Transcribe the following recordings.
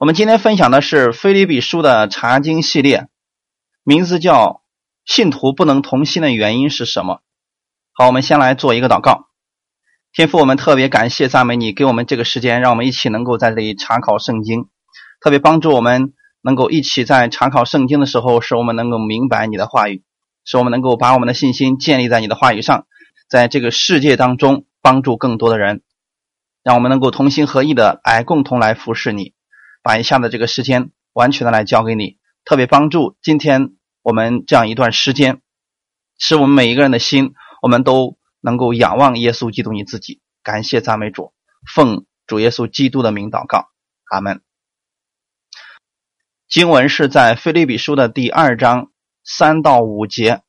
我们今天分享的是《菲利比书》的查经系列，名字叫《信徒不能同心的原因是什么》。好，我们先来做一个祷告。天父，我们特别感谢赞美你，给我们这个时间，让我们一起能够在这里查考圣经，特别帮助我们能够一起在查考圣经的时候，使我们能够明白你的话语，使我们能够把我们的信心建立在你的话语上，在这个世界当中帮助更多的人，让我们能够同心合意的来共同来服侍你。把以下的这个时间完全的来交给你，特别帮助今天我们这样一段时间，使我们每一个人的心，我们都能够仰望耶稣基督你自己。感谢赞美主，奉主耶稣基督的名祷告，阿门。经文是在腓立比书的第二章三到五节，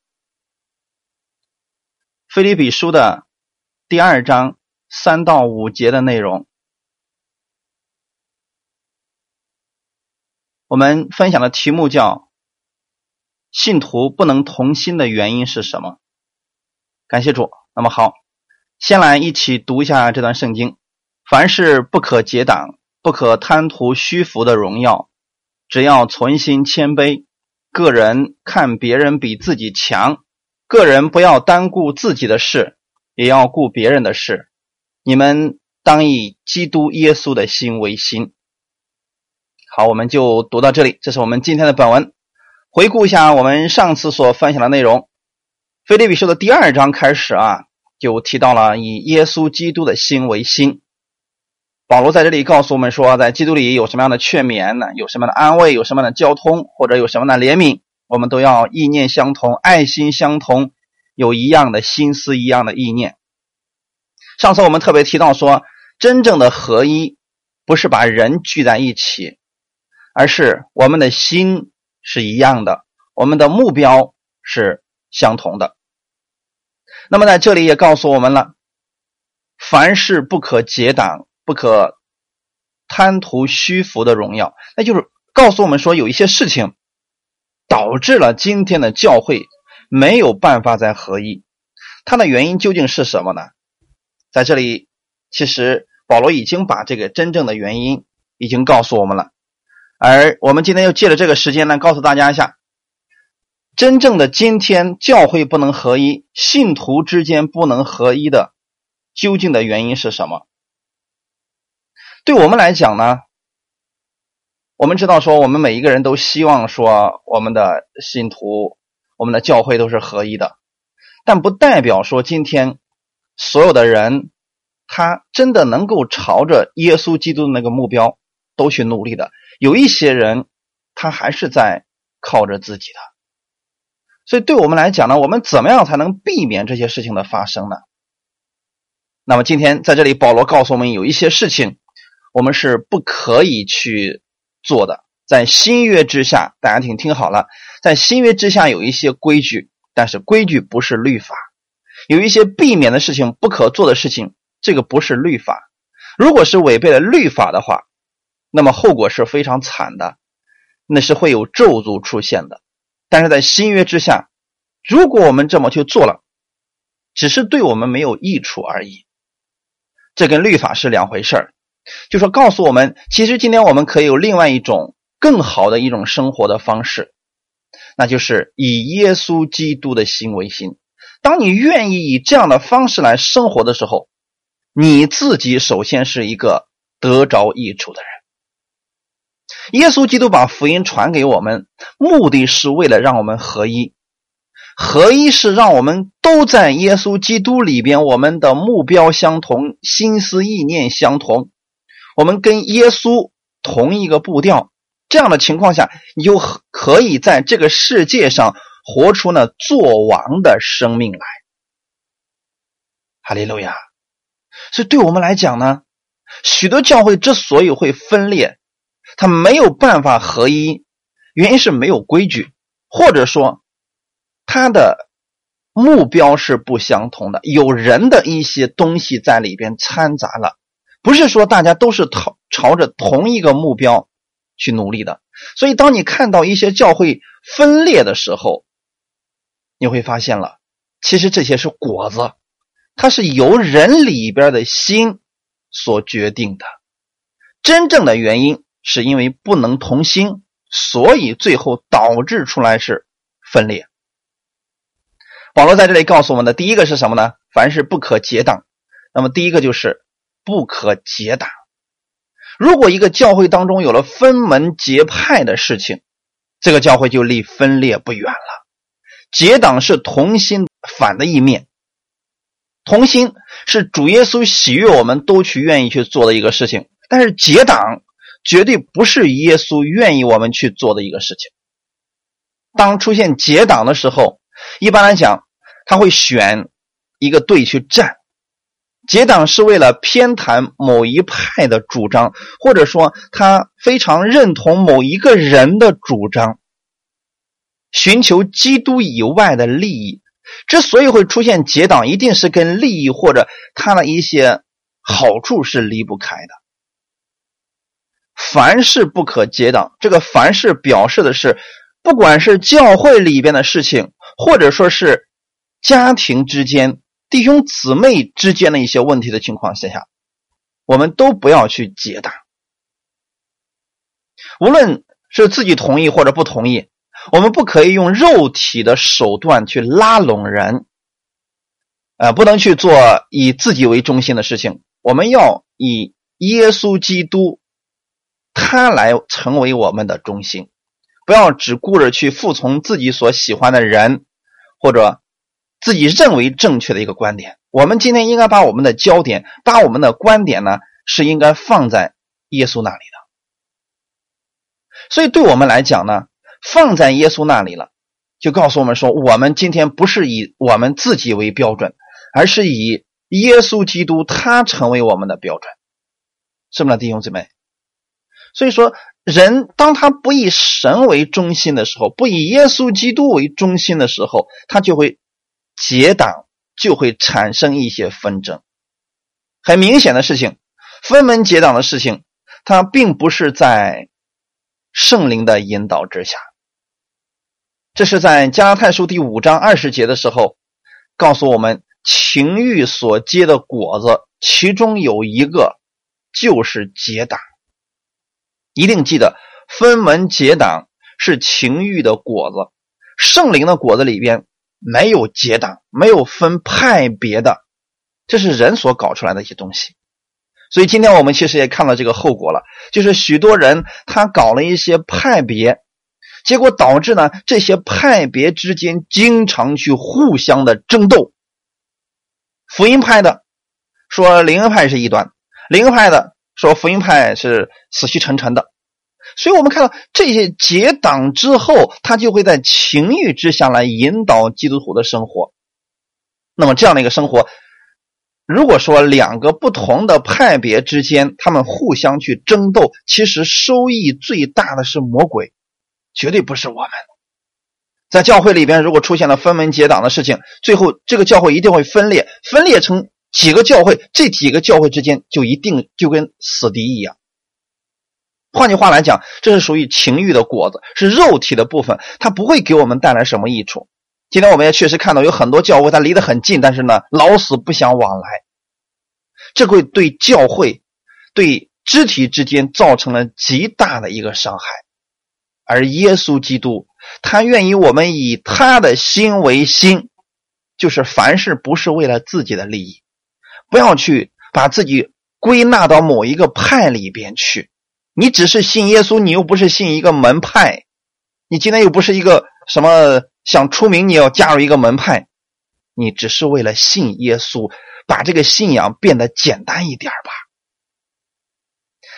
腓利比书的第二章三到五节的内容。我们分享的题目叫“信徒不能同心的原因是什么”。感谢主。那么好，先来一起读一下这段圣经：凡事不可结党，不可贪图虚浮的荣耀，只要存心谦卑，个人看别人比自己强，个人不要单顾自己的事，也要顾别人的事。你们当以基督耶稣的心为心。好，我们就读到这里。这是我们今天的本文。回顾一下我们上次所分享的内容，《腓立比书》的第二章开始啊，就提到了以耶稣基督的心为心。保罗在这里告诉我们说，在基督里有什么样的劝勉呢？有什么样的安慰？有什么样的交通？或者有什么样的怜悯？我们都要意念相同，爱心相同，有一样的心思，一样的意念。上次我们特别提到说，真正的合一不是把人聚在一起。而是我们的心是一样的，我们的目标是相同的。那么在这里也告诉我们了，凡事不可结党，不可贪图虚浮的荣耀。那就是告诉我们说，有一些事情导致了今天的教会没有办法再合一，它的原因究竟是什么呢？在这里，其实保罗已经把这个真正的原因已经告诉我们了。而我们今天又借着这个时间呢，告诉大家一下，真正的今天教会不能合一，信徒之间不能合一的究竟的原因是什么？对我们来讲呢，我们知道说，我们每一个人都希望说，我们的信徒、我们的教会都是合一的，但不代表说今天所有的人他真的能够朝着耶稣基督的那个目标都去努力的。有一些人，他还是在靠着自己的，所以对我们来讲呢，我们怎么样才能避免这些事情的发生呢？那么今天在这里，保罗告诉我们，有一些事情我们是不可以去做的。在新约之下，大家请听好了，在新约之下有一些规矩，但是规矩不是律法。有一些避免的事情，不可做的事情，这个不是律法。如果是违背了律法的话。那么后果是非常惨的，那是会有咒诅出现的。但是在新约之下，如果我们这么去做了，只是对我们没有益处而已。这跟律法是两回事儿。就说告诉我们，其实今天我们可以有另外一种更好的一种生活的方式，那就是以耶稣基督的心为心。当你愿意以这样的方式来生活的时候，你自己首先是一个得着益处的人。耶稣基督把福音传给我们，目的是为了让我们合一。合一是让我们都在耶稣基督里边，我们的目标相同，心思意念相同，我们跟耶稣同一个步调。这样的情况下，你就可以在这个世界上活出那做王的生命来。哈利路亚！所以，对我们来讲呢，许多教会之所以会分裂。他没有办法合一，原因是没有规矩，或者说他的目标是不相同的，有人的一些东西在里边掺杂了，不是说大家都是朝朝着同一个目标去努力的。所以，当你看到一些教会分裂的时候，你会发现了，其实这些是果子，它是由人里边的心所决定的，真正的原因。是因为不能同心，所以最后导致出来是分裂。保罗在这里告诉我们的第一个是什么呢？凡是不可结党。那么第一个就是不可结党。如果一个教会当中有了分门结派的事情，这个教会就离分裂不远了。结党是同心反的一面，同心是主耶稣喜悦我们都去愿意去做的一个事情，但是结党绝对不是耶稣愿意我们去做的一个事情。当出现结党的时候，一般来讲，他会选一个队去站。结党是为了偏袒某一派的主张，或者说他非常认同某一个人的主张，寻求基督以外的利益。之所以会出现结党，一定是跟利益或者他的一些好处是离不开的。凡事不可结党，这个凡事表示的是，不管是教会里边的事情。或者说是家庭之间、弟兄姊妹之间的一些问题的情况下，我们都不要去结党。无论是自己同意或者不同意，我们不可以用肉体的手段去拉拢人，呃，不能去做以自己为中心的事情。我们要以耶稣基督他来成为我们的中心，不要只顾着去服从自己所喜欢的人。或者自己认为正确的一个观点，我们今天应该把我们的焦点，把我们的观点呢，是应该放在耶稣那里的。所以，对我们来讲呢，放在耶稣那里了，就告诉我们说，我们今天不是以我们自己为标准，而是以耶稣基督他成为我们的标准，是不是，弟兄姊妹？所以说。人当他不以神为中心的时候，不以耶稣基督为中心的时候，他就会结党，就会产生一些纷争。很明显的事情，分门结党的事情，它并不是在圣灵的引导之下。这是在加拉太书第五章二十节的时候，告诉我们情欲所结的果子，其中有一个就是结党。一定记得，分门结党是情欲的果子，圣灵的果子里边没有结党，没有分派别的，这是人所搞出来的一些东西。所以今天我们其实也看到这个后果了，就是许多人他搞了一些派别，结果导致呢这些派别之间经常去互相的争斗。福音派的说灵恩派是异端，灵恩派的。说福音派是死气沉沉的，所以我们看到这些结党之后，他就会在情欲之下来引导基督徒的生活。那么这样的一个生活，如果说两个不同的派别之间，他们互相去争斗，其实收益最大的是魔鬼，绝对不是我们。在教会里边，如果出现了分门结党的事情，最后这个教会一定会分裂，分裂成。几个教会，这几个教会之间就一定就跟死敌一样。换句话来讲，这是属于情欲的果子，是肉体的部分，它不会给我们带来什么益处。今天我们也确实看到有很多教会，它离得很近，但是呢，老死不相往来，这会对教会、对肢体之间造成了极大的一个伤害。而耶稣基督，他愿意我们以他的心为心，就是凡事不是为了自己的利益。不要去把自己归纳到某一个派里边去，你只是信耶稣，你又不是信一个门派，你今天又不是一个什么想出名，你要加入一个门派，你只是为了信耶稣，把这个信仰变得简单一点吧。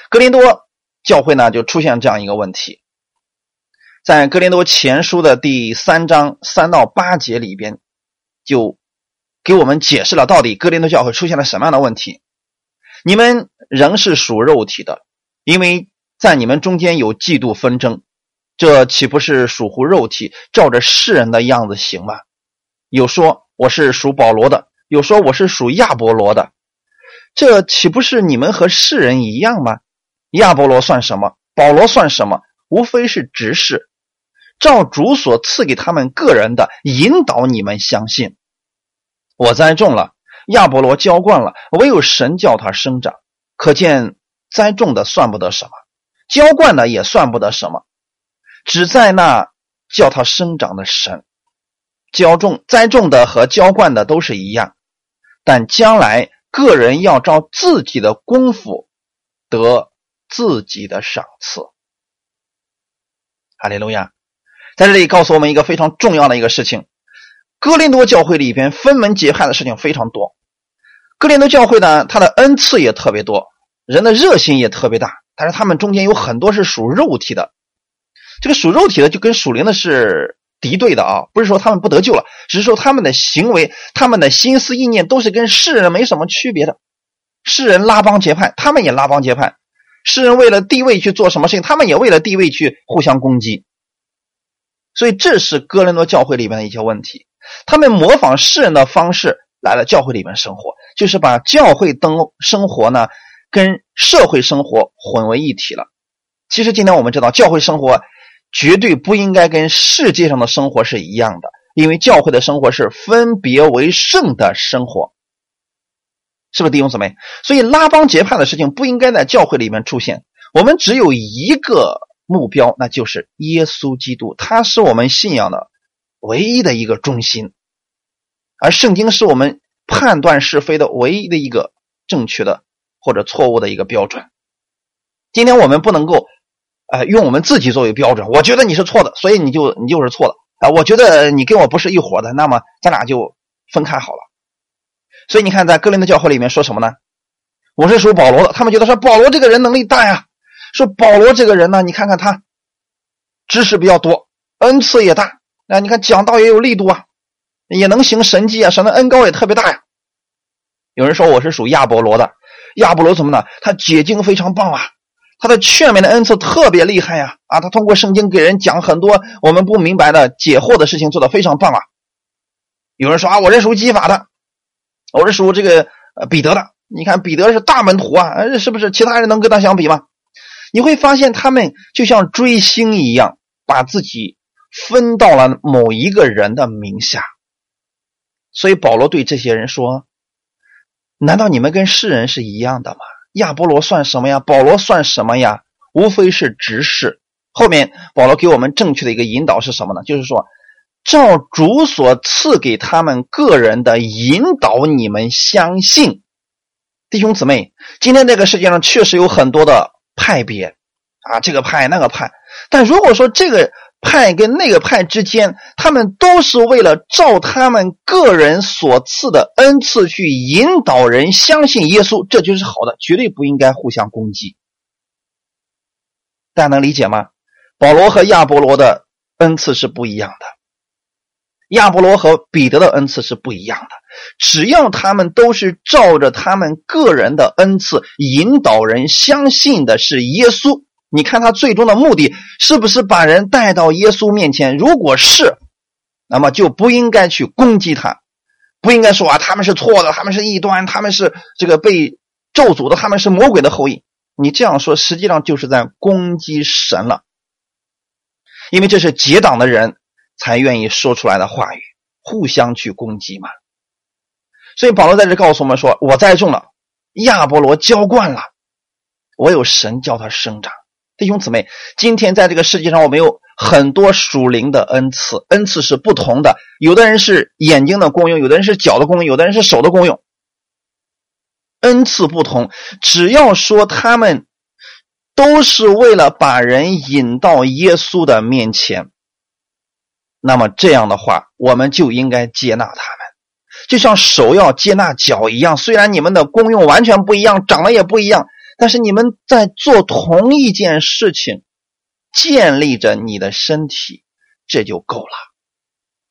格林多教会呢，就出现这样一个问题，在格林多前书的第三章三到八节里边，就。给我们解释了到底哥林多教会出现了什么样的问题？你们仍是属肉体的，因为在你们中间有嫉妒纷争，这岂不是属乎肉体，照着世人的样子行吗？有说我是属保罗的，有说我是属亚伯罗的，这岂不是你们和世人一样吗？亚伯罗算什么？保罗算什么？无非是执事，照主所赐给他们个人的引导，你们相信。我栽种了，亚波罗浇灌了，唯有神叫他生长。可见栽种的算不得什么，浇灌的也算不得什么，只在那叫它生长的神。浇种、栽种的和浇灌的都是一样，但将来个人要照自己的功夫得自己的赏赐。哈利路亚！在这里告诉我们一个非常重要的一个事情：哥林多教会里边分门结派的事情非常多。哥林多教会呢，它的恩赐也特别多，人的热心也特别大，但是他们中间有很多是属肉体的。这个属肉体的就跟属灵的是。敌对的啊，不是说他们不得救了，只是说他们的行为、他们的心思意念都是跟世人没什么区别的。世人拉帮结派，他们也拉帮结派；世人为了地位去做什么事情，他们也为了地位去互相攻击。所以这是哥伦多教会里面的一些问题。他们模仿世人的方式来了教会里面生活，就是把教会灯生活呢跟社会生活混为一体了。其实今天我们知道教会生活。绝对不应该跟世界上的生活是一样的，因为教会的生活是分别为圣的生活，是不是弟兄姊妹？所以拉帮结派的事情不应该在教会里面出现。我们只有一个目标，那就是耶稣基督，他是我们信仰的唯一的一个中心，而圣经是我们判断是非的唯一的一个正确的或者错误的一个标准。今天我们不能够。呃，用我们自己作为标准，我觉得你是错的，所以你就你就是错的啊！我觉得你跟我不是一伙的，那么咱俩就分开好了。所以你看，在哥林的教会里面说什么呢？我是属保罗的，他们觉得说保罗这个人能力大呀，说保罗这个人呢，你看看他知识比较多，恩赐也大啊，你看讲道也有力度啊，也能行神迹啊，神的恩高也特别大呀。有人说我是属亚波罗的，亚波罗怎么呢？他解经非常棒啊。他的劝勉的恩赐特别厉害呀！啊，他通过圣经给人讲很多我们不明白的解惑的事情，做的非常棒啊。有人说啊，我是属基法的，我是属这个彼得的。你看彼得是大门徒啊，是不是？其他人能跟他相比吗？你会发现他们就像追星一样，把自己分到了某一个人的名下。所以保罗对这些人说：“难道你们跟世人是一样的吗？”亚波罗算什么呀？保罗算什么呀？无非是执事。后面保罗给我们正确的一个引导是什么呢？就是说，照主所赐给他们个人的引导，你们相信。弟兄姊妹，今天这个世界上确实有很多的派别啊，这个派那个派。但如果说这个，派跟那个派之间，他们都是为了照他们个人所赐的恩赐去引导人相信耶稣，这就是好的，绝对不应该互相攻击。大家能理解吗？保罗和亚波罗的恩赐是不一样的，亚波罗和彼得的恩赐是不一样的。只要他们都是照着他们个人的恩赐引导人相信的是耶稣。你看他最终的目的是不是把人带到耶稣面前？如果是，那么就不应该去攻击他，不应该说啊他们是错的，他们是异端，他们是这个被咒诅的，他们是魔鬼的后裔。你这样说实际上就是在攻击神了，因为这是结党的人才愿意说出来的话语，互相去攻击嘛。所以保罗在这告诉我们说：“我栽种了，亚波罗浇灌了，我有神叫他生长。”弟兄姊妹，今天在这个世界上，我们有很多属灵的恩赐，恩赐是不同的。有的人是眼睛的功用，有的人是脚的功用，有的人是手的功用。恩赐不同，只要说他们都是为了把人引到耶稣的面前，那么这样的话，我们就应该接纳他们，就像手要接纳脚一样。虽然你们的功用完全不一样，长得也不一样。但是你们在做同一件事情，建立着你的身体，这就够了。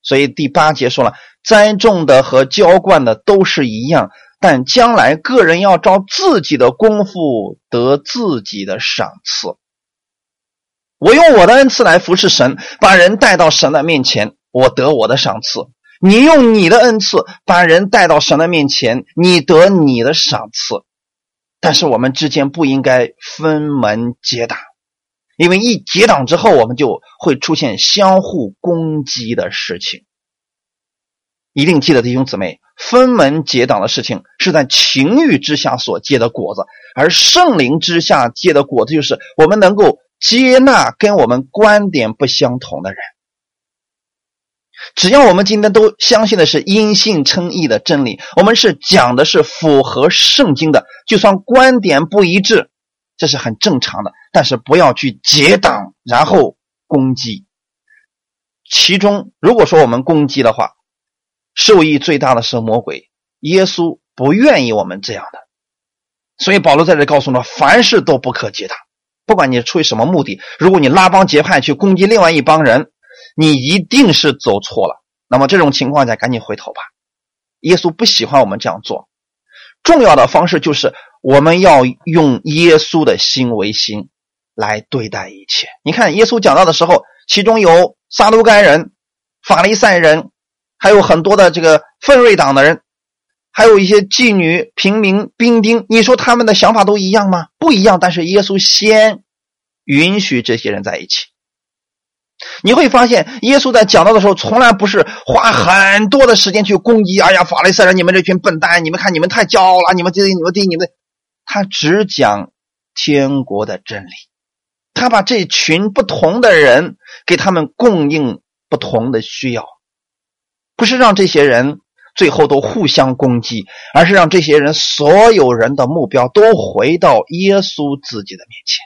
所以第八节说了，栽种的和浇灌的都是一样，但将来个人要照自己的功夫得自己的赏赐。我用我的恩赐来服侍神，把人带到神的面前，我得我的赏赐；你用你的恩赐把人带到神的面前，你得你的赏赐。但是我们之间不应该分门结党，因为一结党之后，我们就会出现相互攻击的事情。一定记得弟兄姊妹，分门结党的事情是在情欲之下所结的果子，而圣灵之下结的果子就是我们能够接纳跟我们观点不相同的人。只要我们今天都相信的是因信称义的真理，我们是讲的是符合圣经的，就算观点不一致，这是很正常的。但是不要去结党，然后攻击。其中，如果说我们攻击的话，受益最大的是魔鬼。耶稣不愿意我们这样的，所以保罗在这告诉我们：凡事都不可结党，不管你出于什么目的。如果你拉帮结派去攻击另外一帮人，你一定是走错了。那么这种情况下，赶紧回头吧。耶稣不喜欢我们这样做。重要的方式就是我们要用耶稣的心为心来对待一切。你看，耶稣讲到的时候，其中有撒都该人、法利赛人。还有很多的这个奋锐党的人，还有一些妓女、平民、兵丁，你说他们的想法都一样吗？不一样。但是耶稣先允许这些人在一起。你会发现，耶稣在讲到的时候，从来不是花很多的时间去攻击。哎呀，法利赛人，你们这群笨蛋！你们看，你们太骄傲了！你们这、你们这、你们，他只讲天国的真理。他把这群不同的人给他们供应不同的需要。不是让这些人最后都互相攻击，而是让这些人所有人的目标都回到耶稣自己的面前，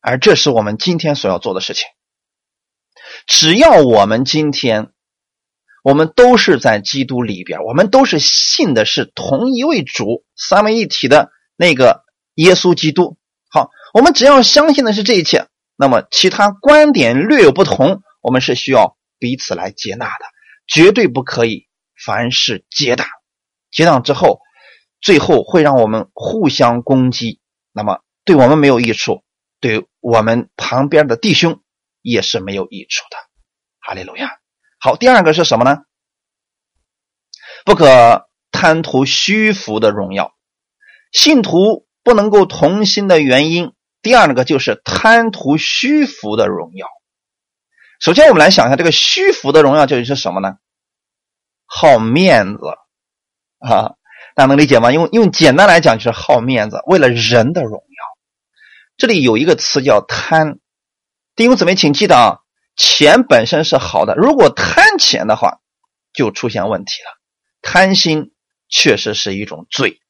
而这是我们今天所要做的事情。只要我们今天，我们都是在基督里边，我们都是信的是同一位主，三位一体的那个耶稣基督。好，我们只要相信的是这一切，那么其他观点略有不同，我们是需要彼此来接纳的。绝对不可以凡事结党，结党之后，最后会让我们互相攻击，那么对我们没有益处，对我们旁边的弟兄也是没有益处的。哈利路亚。好，第二个是什么呢？不可贪图虚浮的荣耀，信徒不能够同心的原因，第二个就是贪图虚浮的荣耀。首先，我们来想一下，这个虚浮的荣耀究竟是什么呢？好面子啊，大家能理解吗？用用简单来讲，就是好面子，为了人的荣耀。这里有一个词叫贪，弟兄姊妹，请记得啊，钱本身是好的，如果贪钱的话，就出现问题了。贪心确实是一种罪，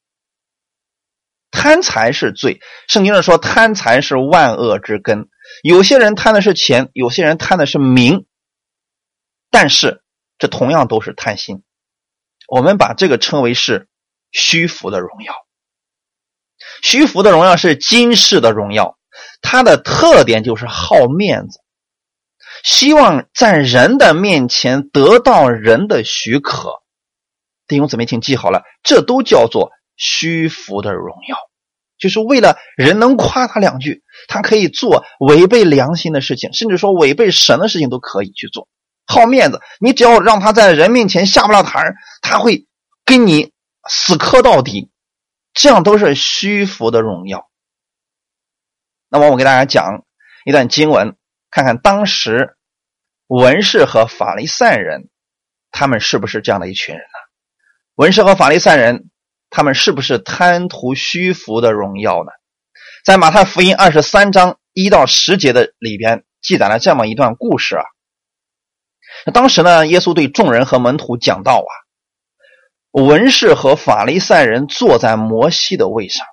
贪财是罪。圣经上说，贪财是万恶之根。有些人贪的是钱，有些人贪的是名，但是这同样都是贪心。我们把这个称为是虚浮的荣耀。虚浮的荣耀是今世的荣耀，它的特点就是好面子，希望在人的面前得到人的许可。弟兄姊妹，请记好了，这都叫做虚浮的荣耀。就是为了人能夸他两句，他可以做违背良心的事情，甚至说违背神的事情都可以去做。好面子，你只要让他在人面前下不了台他会跟你死磕到底，这样都是虚浮的荣耀。那么我给大家讲一段经文，看看当时文士和法利赛人，他们是不是这样的一群人呢？文士和法利赛人。他们是不是贪图虚浮的荣耀呢？在马太福音二十三章一到十节的里边记载了这么一段故事啊。那当时呢，耶稣对众人和门徒讲道啊，文士和法利赛人坐在摩西的位上，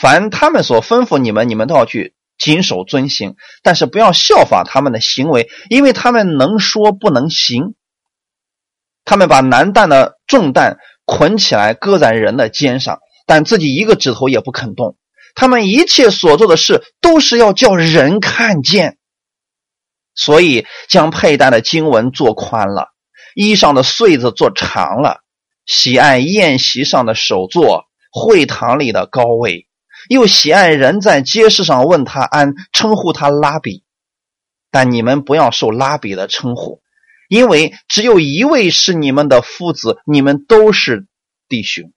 凡他们所吩咐你们，你们都要去谨守遵行，但是不要效法他们的行为，因为他们能说不能行。他们把难担的重担。捆起来，搁在人的肩上，但自己一个指头也不肯动。他们一切所做的事，都是要叫人看见。所以，将佩戴的经文做宽了，衣裳的穗子做长了，喜爱宴席上的首座，会堂里的高位，又喜爱人在街市上问他安，称呼他拉比。但你们不要受拉比的称呼。因为只有一位是你们的夫子，你们都是弟兄，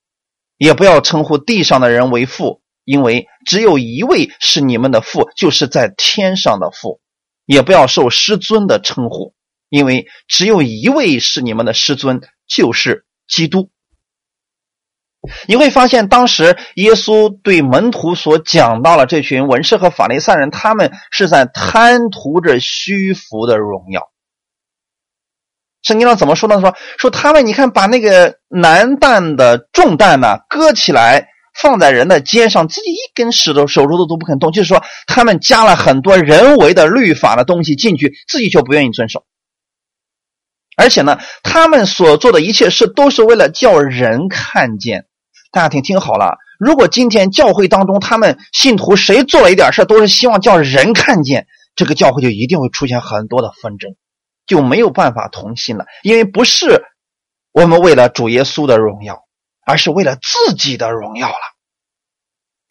也不要称呼地上的人为父，因为只有一位是你们的父，就是在天上的父，也不要受师尊的称呼，因为只有一位是你们的师尊，就是基督。你会发现，当时耶稣对门徒所讲到了这群文士和法利赛人，他们是在贪图着虚浮的荣耀。圣经上怎么说呢？说说他们，你看，把那个难担的重担呢，搁起来放在人的肩上，自己一根石头手指头都不肯动。就是说，他们加了很多人为的律法的东西进去，自己却不愿意遵守。而且呢，他们所做的一切事，都是为了叫人看见。大家听听好了，如果今天教会当中他们信徒谁做了一点事都是希望叫人看见，这个教会就一定会出现很多的纷争，就没有办法同心了。因为不是我们为了主耶稣的荣耀，而是为了自己的荣耀了。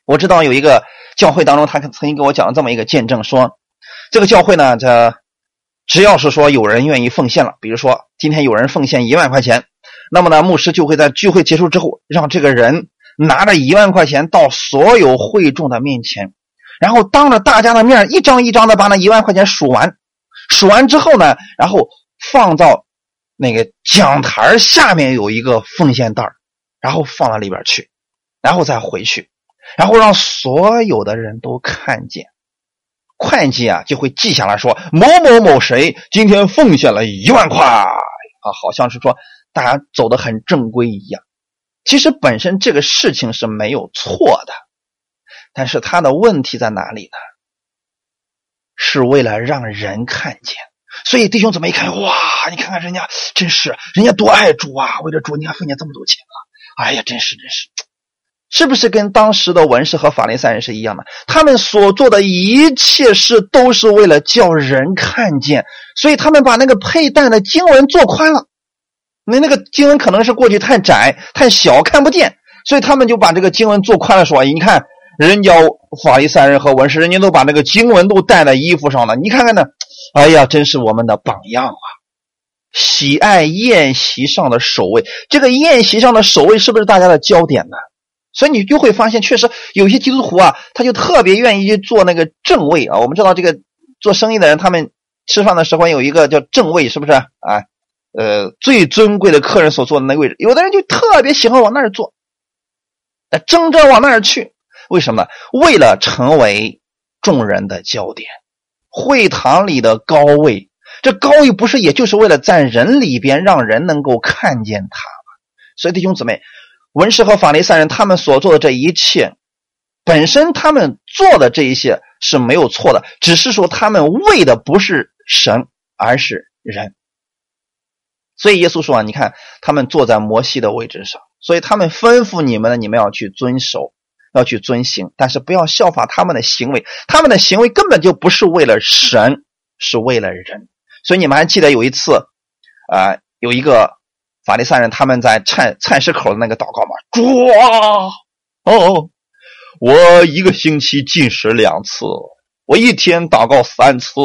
我知道有一个教会当中，他曾经给我讲了这么一个见证，说这个教会呢，这只要是说有人愿意奉献了，比如说今天有人奉献一万块钱。那么呢，牧师就会在聚会结束之后，让这个人拿着一万块钱到所有会众的面前，然后当着大家的面一张一张的把那一万块钱数完。数完之后呢，然后放到那个讲台下面有一个奉献袋然后放到里边去，然后再回去，然后让所有的人都看见。会计啊就会记下来说某某某谁今天奉献了一万块啊，好像是说。大家走的很正规一样，其实本身这个事情是没有错的，但是他的问题在哪里呢？是为了让人看见，所以弟兄姊妹一看，哇，你看看人家，真是人家多爱主啊！为了主，你还奉献这么多钱啊，哎呀，真是真是，是不是跟当时的文士和法利赛人是一样的？他们所做的一切事都是为了叫人看见，所以他们把那个佩戴的经文做宽了。那那个经文可能是过去太窄太小看不见，所以他们就把这个经文做宽了，说：“你看，人家法利赛人和文士，人家都把那个经文都带在衣服上了，你看看呢，哎呀，真是我们的榜样啊！喜爱宴席上的守卫，这个宴席上的守卫是不是大家的焦点呢？所以你就会发现，确实有些基督徒啊，他就特别愿意去做那个正位啊。我们知道这个做生意的人，他们吃饭的时候有一个叫正位，是不是啊？”呃，最尊贵的客人所坐的那个位置，有的人就特别喜欢往那儿坐，争着往那儿去。为什么？为了成为众人的焦点。会堂里的高位，这高位不是也就是为了在人里边让人能够看见他吗？所以弟兄姊妹，文士和法利赛人他们所做的这一切，本身他们做的这一些是没有错的，只是说他们为的不是神，而是人。所以耶稣说啊，你看他们坐在摩西的位置上，所以他们吩咐你们呢，你们要去遵守，要去遵行，但是不要效法他们的行为，他们的行为根本就不是为了神，是为了人。所以你们还记得有一次，啊，有一个法利赛人他们在菜菜市口的那个祷告吗？主啊，哦，我一个星期进食两次。我一天祷告三次，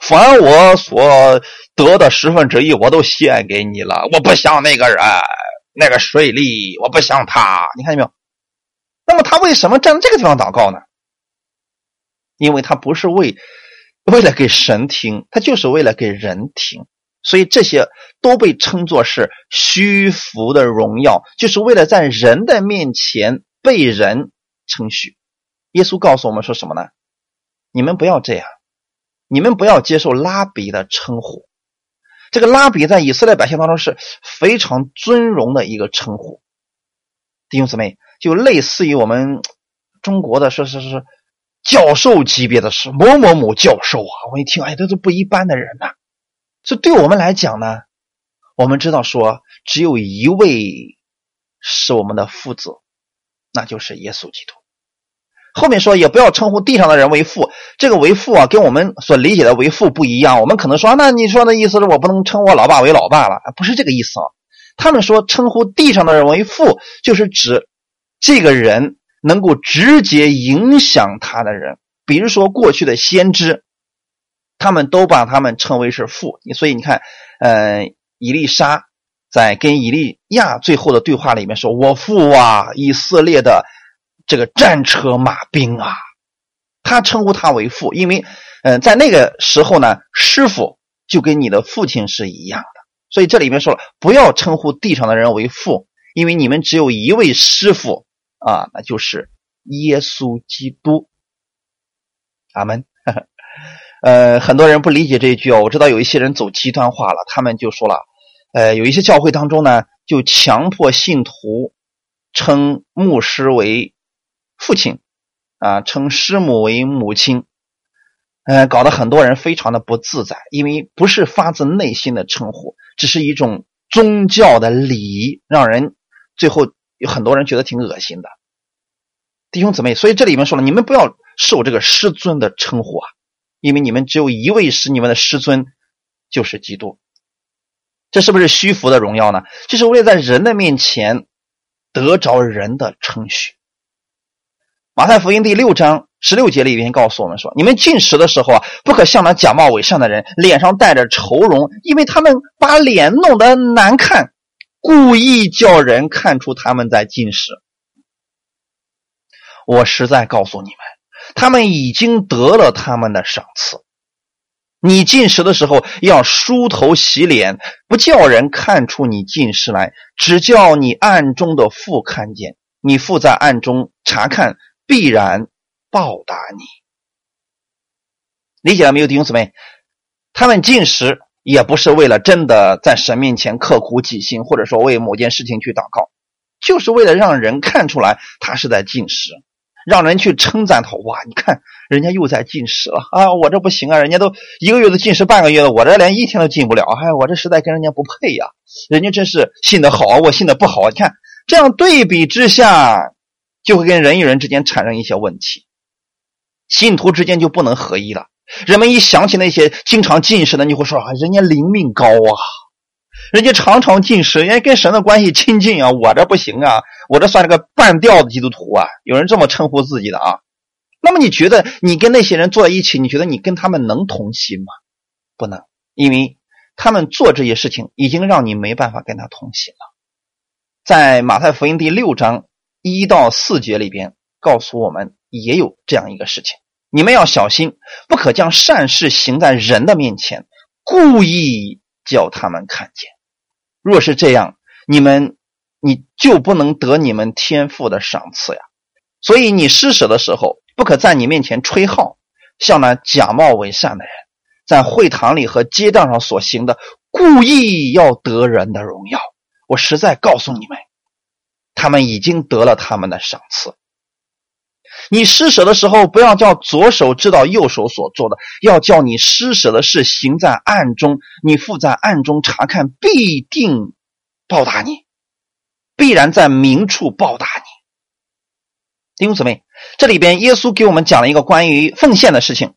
凡我所得的十分之一，我都献给你了。我不像那个人，那个税吏，我不像他。你看见没有？那么他为什么站在这个地方祷告呢？因为他不是为为了给神听，他就是为了给人听。所以这些都被称作是虚浮的荣耀，就是为了在人的面前被人称许。耶稣告诉我们说什么呢？你们不要这样，你们不要接受拉比的称呼。这个拉比在以色列百姓当中是非常尊荣的一个称呼。弟兄姊妹，就类似于我们中国的说是是教授级别的是某某某教授啊。我一听，哎，都不一般的人呐。这对我们来讲呢，我们知道说只有一位是我们的父子，那就是耶稣基督。后面说也不要称呼地上的人为父，这个为父啊，跟我们所理解的为父不一样。我们可能说，那你说的意思是我不能称我老爸为老爸了？不是这个意思啊。他们说称呼地上的人为父，就是指这个人能够直接影响他的人，比如说过去的先知，他们都把他们称为是父。所以你看，呃，以利沙在跟以利亚最后的对话里面说：“我父啊，以色列的。”这个战车马兵啊，他称呼他为父，因为，嗯，在那个时候呢，师傅就跟你的父亲是一样的。所以这里面说了，不要称呼地上的人为父，因为你们只有一位师傅啊，那就是耶稣基督。阿门。呃，很多人不理解这一句哦。我知道有一些人走极端化了，他们就说了，呃，有一些教会当中呢，就强迫信徒称牧师为父亲，啊，称师母为母亲，呃，搞得很多人非常的不自在，因为不是发自内心的称呼，只是一种宗教的礼仪，让人最后有很多人觉得挺恶心的。弟兄姊妹，所以这里面说了，你们不要受这个师尊的称呼啊。因为你们只有一位是你们的师尊，就是基督。这是不是虚浮的荣耀呢？就是为了在人的面前得着人的称许。马太福音第六章十六节里边告诉我们说：“你们进食的时候啊，不可像那假冒伪善的人，脸上带着愁容，因为他们把脸弄得难看，故意叫人看出他们在进食。”我实在告诉你们。他们已经得了他们的赏赐。你进食的时候要梳头洗脸，不叫人看出你进食来，只叫你暗中的父看见。你父在暗中查看，必然报答你。理解了没有，弟兄姊妹？他们进食也不是为了真的在神面前刻苦己心，或者说为某件事情去祷告，就是为了让人看出来他是在进食。让人去称赞他哇！你看人家又在进食了啊，我这不行啊，人家都一个月都进食半个月了，我这连一天都进不了，哎，我这实在跟人家不配呀！人家真是信的好，我信的不好。你看这样对比之下，就会跟人与人之间产生一些问题，信徒之间就不能合一了。人们一想起那些经常进食的，你会说啊，人家灵命高啊。人家常常进食，人家跟神的关系亲近啊，我这不行啊，我这算是个半吊子基督徒啊，有人这么称呼自己的啊。那么你觉得你跟那些人坐在一起，你觉得你跟他们能同心吗？不能，因为他们做这些事情已经让你没办法跟他同心了。在马太福音第六章一到四节里边告诉我们，也有这样一个事情，你们要小心，不可将善事行在人的面前，故意叫他们看见。若是这样，你们你就不能得你们天赋的赏赐呀。所以你施舍的时候，不可在你面前吹号，像那假冒伪善的人，在会堂里和街道上所行的，故意要得人的荣耀。我实在告诉你们，他们已经得了他们的赏赐。你施舍的时候，不要叫左手知道右手所做的，要叫你施舍的事行在暗中，你父在暗中查看，必定报答你，必然在明处报答你。弟兄姊妹，这里边耶稣给我们讲了一个关于奉献的事情，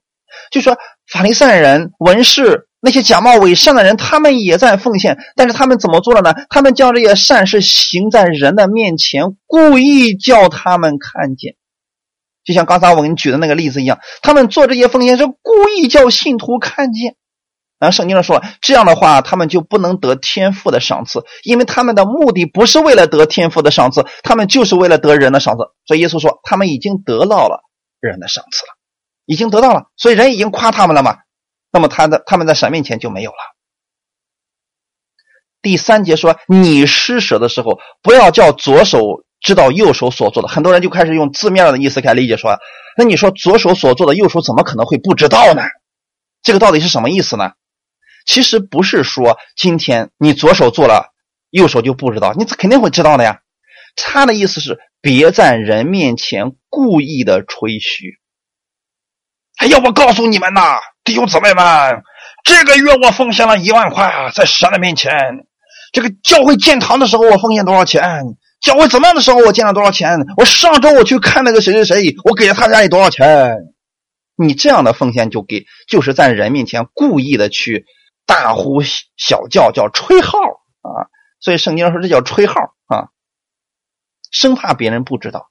就说法利赛人、文士那些假冒伪善的人，他们也在奉献，但是他们怎么做的呢？他们将这些善事行在人的面前，故意叫他们看见。就像刚才我给你举的那个例子一样，他们做这些奉献是故意叫信徒看见。然后圣经上说，这样的话他们就不能得天赋的赏赐，因为他们的目的不是为了得天赋的赏赐，他们就是为了得人的赏赐。所以耶稣说，他们已经得到了人的赏赐了，已经得到了，所以人已经夸他们了嘛。那么他的他们在神面前就没有了。第三节说，你施舍的时候，不要叫左手。知道右手所做的，很多人就开始用字面的意思开始理解说，那你说左手所做的，右手怎么可能会不知道呢？这个到底是什么意思呢？其实不是说今天你左手做了，右手就不知道，你肯定会知道的呀。他的意思是别在人面前故意的吹嘘。哎呀，我告诉你们呐，弟兄姊妹们，这个月我奉献了一万块，在神的面前，这个教会建堂的时候我奉献多少钱？教会怎么样的时候，我见了多少钱？我上周我去看那个谁谁谁，我给了他家里多少钱？你这样的奉献就给，就是在人面前故意的去大呼小叫，叫吹号啊！所以圣经说这叫吹号啊，生怕别人不知道。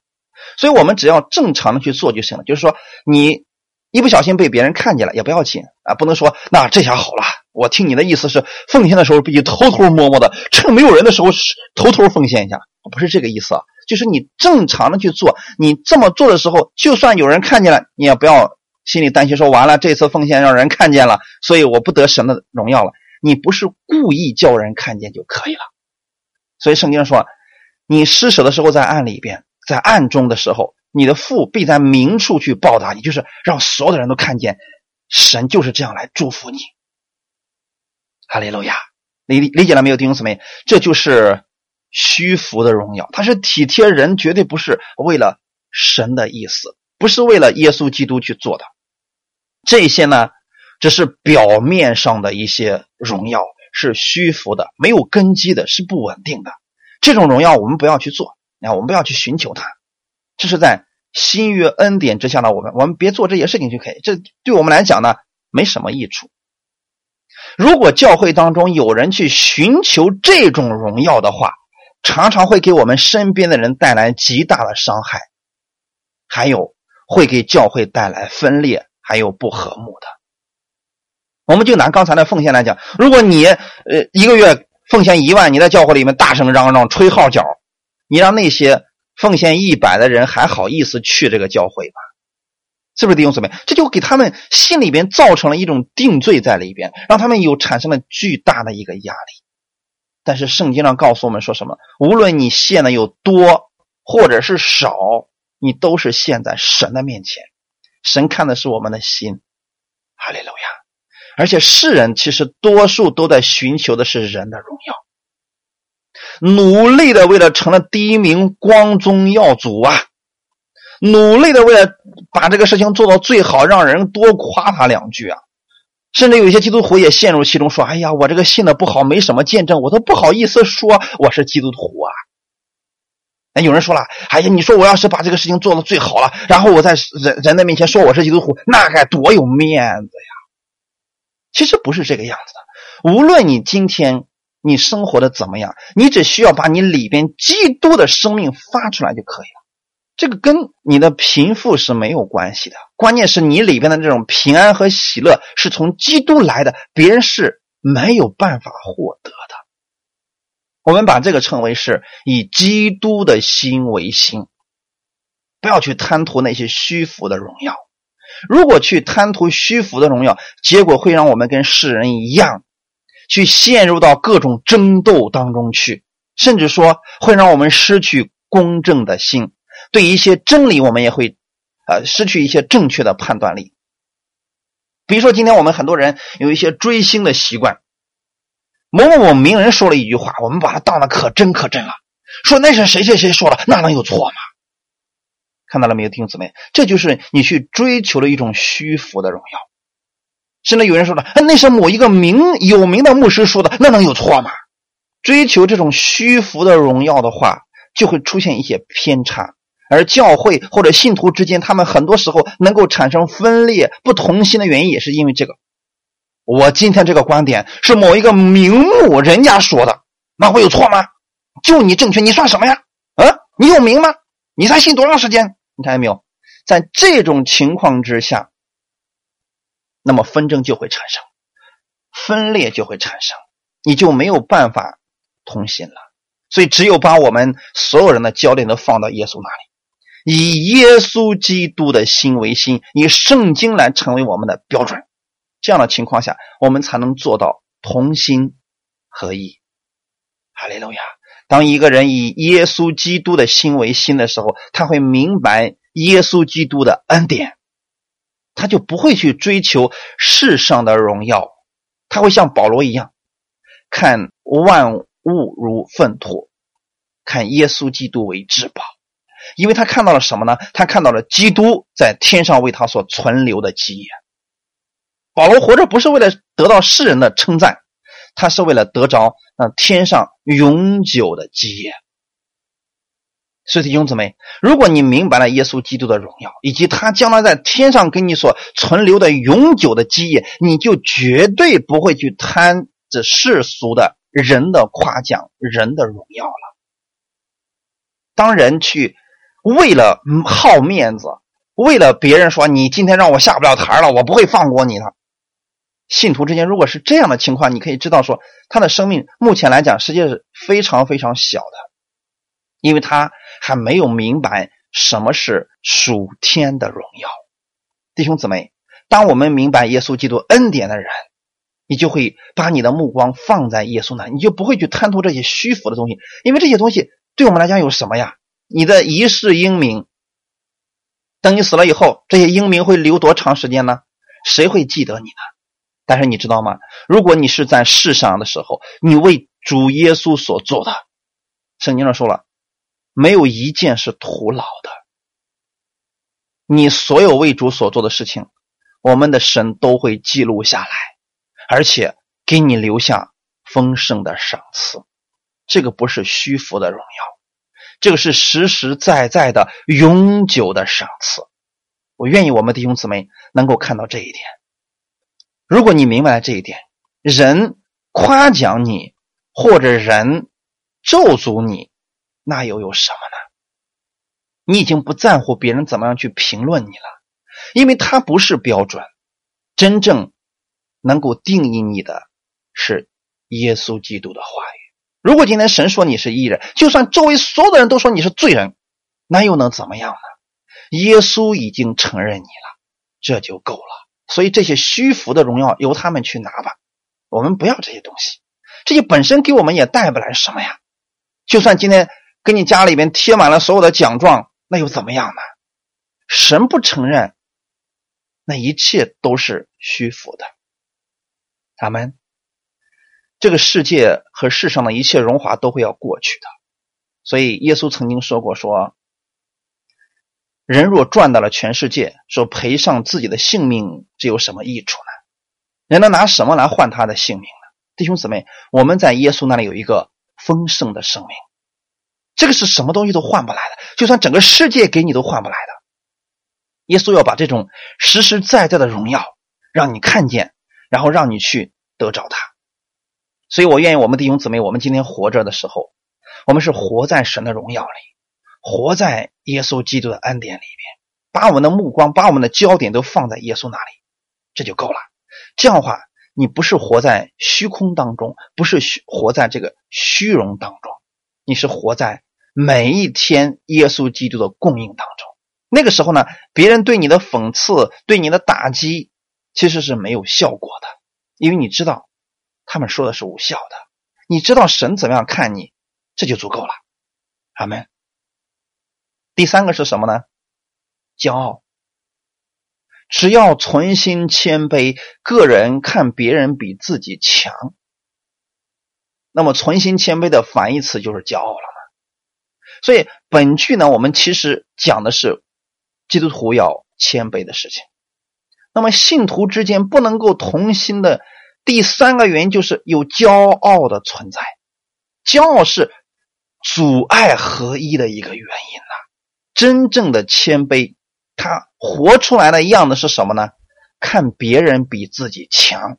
所以我们只要正常的去做就行了。就是说，你一不小心被别人看见了也不要紧啊，不能说那这下好了。我听你的意思是，奉献的时候必须偷偷摸摸的，趁没有人的时候偷偷奉献一下。不是这个意思啊，就是你正常的去做，你这么做的时候，就算有人看见了，你也不要心里担心说完了，这次奉献让人看见了，所以我不得神的荣耀了。你不是故意叫人看见就可以了。所以圣经说，你施舍的时候在暗里边，在暗中的时候，你的父必在明处去报答你，就是让所有的人都看见，神就是这样来祝福你。哈利路亚，理理解了没有，弟兄姊妹？这就是虚浮的荣耀，它是体贴人，绝对不是为了神的意思，不是为了耶稣基督去做的。这些呢？只是表面上的一些荣耀，是虚浮的，没有根基的，是不稳定的。这种荣耀我们不要去做，啊，我们不要去寻求它。这是在新约恩典之下的我们，我们别做这些事情就可以。这对我们来讲呢，没什么益处。如果教会当中有人去寻求这种荣耀的话，常常会给我们身边的人带来极大的伤害，还有会给教会带来分裂，还有不和睦的。我们就拿刚才的奉献来讲，如果你呃一个月奉献一万，你在教会里面大声嚷嚷、吹号角，你让那些奉献一百的人还好意思去这个教会吗？是不是弟兄姊妹？这就给他们心里边造成了一种定罪在里边，让他们有产生了巨大的一个压力。但是圣经上告诉我们说什么？无论你献的有多或者是少，你都是献在神的面前，神看的是我们的心。哈利路亚。而且世人其实多数都在寻求的是人的荣耀，努力的为了成了第一名光宗耀祖啊，努力的为了把这个事情做到最好，让人多夸他两句啊，甚至有些基督徒也陷入其中，说：“哎呀，我这个信的不好，没什么见证，我都不好意思说我是基督徒啊。”哎，有人说了：“哎呀，你说我要是把这个事情做的最好了，然后我在人人的面前说我是基督徒，那该多有面子呀！”其实不是这个样子的。无论你今天你生活的怎么样，你只需要把你里边基督的生命发出来就可以了。这个跟你的贫富是没有关系的，关键是你里边的这种平安和喜乐是从基督来的，别人是没有办法获得的。我们把这个称为是以基督的心为心，不要去贪图那些虚浮的荣耀。如果去贪图虚浮的荣耀，结果会让我们跟世人一样，去陷入到各种争斗当中去，甚至说会让我们失去公正的心，对一些真理我们也会，呃，失去一些正确的判断力。比如说，今天我们很多人有一些追星的习惯，某某某名人说了一句话，我们把它当的可真可真了，说那是谁谁谁说了，那能有错吗？看到了没有，弟兄姊妹？这就是你去追求的一种虚浮的荣耀。甚至有人说了，那是某一个名有名的牧师说的，那能有错吗？追求这种虚浮的荣耀的话，就会出现一些偏差。而教会或者信徒之间，他们很多时候能够产生分裂、不同心的原因，也是因为这个。我今天这个观点是某一个名目人家说的，那会有错吗？就你正确，你算什么呀？啊，你有名吗？你才信多长时间？你看见没有，在这种情况之下，那么纷争就会产生，分裂就会产生，你就没有办法同心了。所以，只有把我们所有人的焦点都放到耶稣那里，以耶稣基督的心为心，以圣经来成为我们的标准。这样的情况下，我们才能做到同心合一。哈利路亚。当一个人以耶稣基督的心为心的时候，他会明白耶稣基督的恩典，他就不会去追求世上的荣耀，他会像保罗一样，看万物如粪土，看耶稣基督为至宝，因为他看到了什么呢？他看到了基督在天上为他所存留的基业。保罗活着不是为了得到世人的称赞。他是为了得着那天上永久的基业，所以弟兄姊妹，如果你明白了耶稣基督的荣耀，以及他将来在天上给你所存留的永久的基业，你就绝对不会去贪这世俗的人的夸奖、人的荣耀了。当人去为了好面子，为了别人说你今天让我下不了台了，我不会放过你的。信徒之间，如果是这样的情况，你可以知道说，他的生命目前来讲，实际是非常非常小的，因为他还没有明白什么是属天的荣耀。弟兄姊妹，当我们明白耶稣基督恩典的人，你就会把你的目光放在耶稣那，你就不会去贪图这些虚浮的东西，因为这些东西对我们来讲有什么呀？你的一世英名，等你死了以后，这些英名会留多长时间呢？谁会记得你呢？但是你知道吗？如果你是在世上的时候，你为主耶稣所做的，圣经上说了，没有一件是徒劳的。你所有为主所做的事情，我们的神都会记录下来，而且给你留下丰盛的赏赐。这个不是虚浮的荣耀，这个是实实在在的永久的赏赐。我愿意我们弟兄姊妹能够看到这一点。如果你明白了这一点，人夸奖你或者人咒诅你，那又有什么呢？你已经不在乎别人怎么样去评论你了，因为他不是标准。真正能够定义你的是耶稣基督的话语。如果今天神说你是艺人，就算周围所有的人都说你是罪人，那又能怎么样呢？耶稣已经承认你了，这就够了。所以这些虚浮的荣耀由他们去拿吧，我们不要这些东西。这些本身给我们也带不来什么呀。就算今天给你家里边贴满了所有的奖状。那又怎么样呢？神不承认，那一切都是虚浮的。他们这个世界和世上的一切荣华都会要过去的，所以耶稣曾经说过：“说人若赚到了全世界，说赔上自己的性命，这有什么益处呢？人能拿什么来换他的性命呢？”弟兄姊妹，我们在耶稣那里有一个丰盛的生命。这个是什么东西都换不来的，就算整个世界给你都换不来的。耶稣要把这种实实在在的荣耀让你看见，然后让你去得着它。所以我愿意我们弟兄姊妹，我们今天活着的时候，我们是活在神的荣耀里，活在耶稣基督的恩典里边，把我们的目光、把我们的焦点都放在耶稣那里，这就够了。这样的话，你不是活在虚空当中，不是虚活在这个虚荣当中。你是活在每一天耶稣基督的供应当中。那个时候呢，别人对你的讽刺、对你的打击，其实是没有效果的，因为你知道他们说的是无效的。你知道神怎么样看你，这就足够了。阿门。第三个是什么呢？骄傲。只要存心谦卑，个人看别人比自己强。那么，存心谦卑的反义词就是骄傲了？所以，本句呢，我们其实讲的是基督徒要谦卑的事情。那么，信徒之间不能够同心的第三个原因就是有骄傲的存在。骄傲是阻碍合一的一个原因呐。真正的谦卑，他活出来的样子是什么呢？看别人比自己强。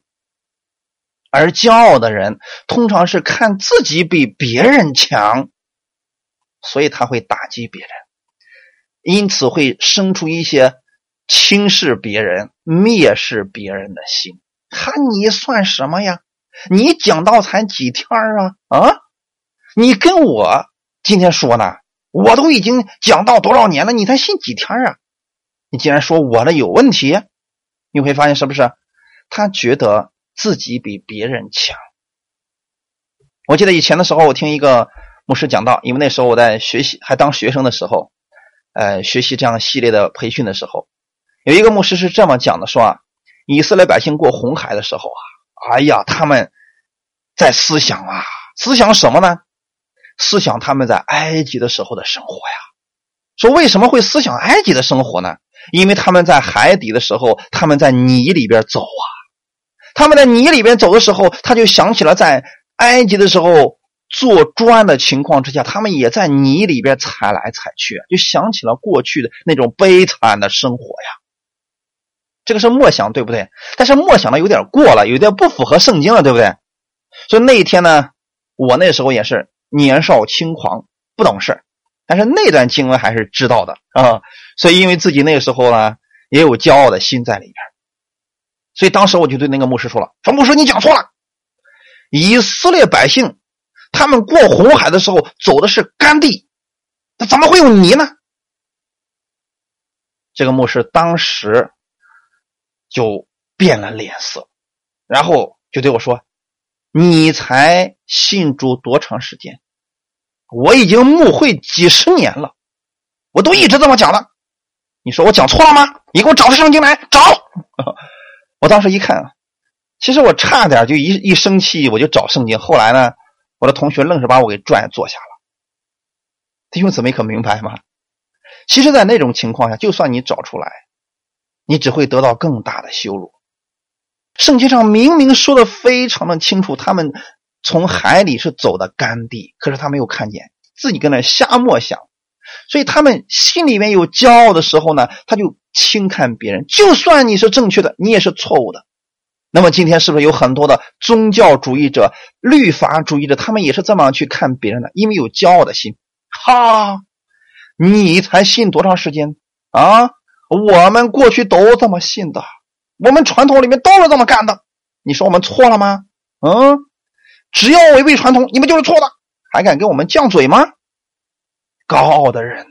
而骄傲的人通常是看自己比别人强，所以他会打击别人，因此会生出一些轻视别人、蔑视别人的心。看你算什么呀？你讲道才几天啊？啊，你跟我今天说呢，我都已经讲道多少年了，你才信几天啊？你竟然说我的有问题，你会发现是不是？他觉得。自己比别人强。我记得以前的时候，我听一个牧师讲到，因为那时候我在学习，还当学生的时候，呃，学习这样系列的培训的时候，有一个牧师是这么讲的：说啊，以色列百姓过红海的时候啊，哎呀，他们在思想啊，思想什么呢？思想他们在埃及的时候的生活呀。说为什么会思想埃及的生活呢？因为他们在海底的时候，他们在泥里边走啊。他们在泥里边走的时候，他就想起了在埃及的时候做砖的情况之下，他们也在泥里边踩来踩去，就想起了过去的那种悲惨的生活呀。这个是默想，对不对？但是默想的有点过了，有点不符合圣经了，对不对？所以那一天呢，我那时候也是年少轻狂，不懂事但是那段经文还是知道的啊。所以因为自己那个时候呢，也有骄傲的心在里边。所以当时我就对那个牧师说了：“说牧师，你讲错了。以色列百姓他们过红海的时候走的是干地，那怎么会有泥呢？”这个牧师当时就变了脸色，然后就对我说：“你才信主多长时间？我已经牧会几十年了，我都一直这么讲的。你说我讲错了吗？你给我找出圣经来，找！” 我当时一看，其实我差点就一一生气我就找圣经。后来呢，我的同学愣是把我给拽坐下了。弟兄姊妹可明白吗？其实，在那种情况下，就算你找出来，你只会得到更大的羞辱。圣经上明明说的非常的清楚，他们从海里是走的干地，可是他没有看见，自己跟那瞎默想，所以他们心里面有骄傲的时候呢，他就轻看别人。就算你是正确的，你也是错误的。那么今天是不是有很多的宗教主义者、律法主义者，他们也是这么去看别人的？因为有骄傲的心，哈。你才信多长时间啊？我们过去都这么信的，我们传统里面都是这么干的。你说我们错了吗？嗯，只要违背传统，你们就是错的，还敢跟我们犟嘴吗？高傲的人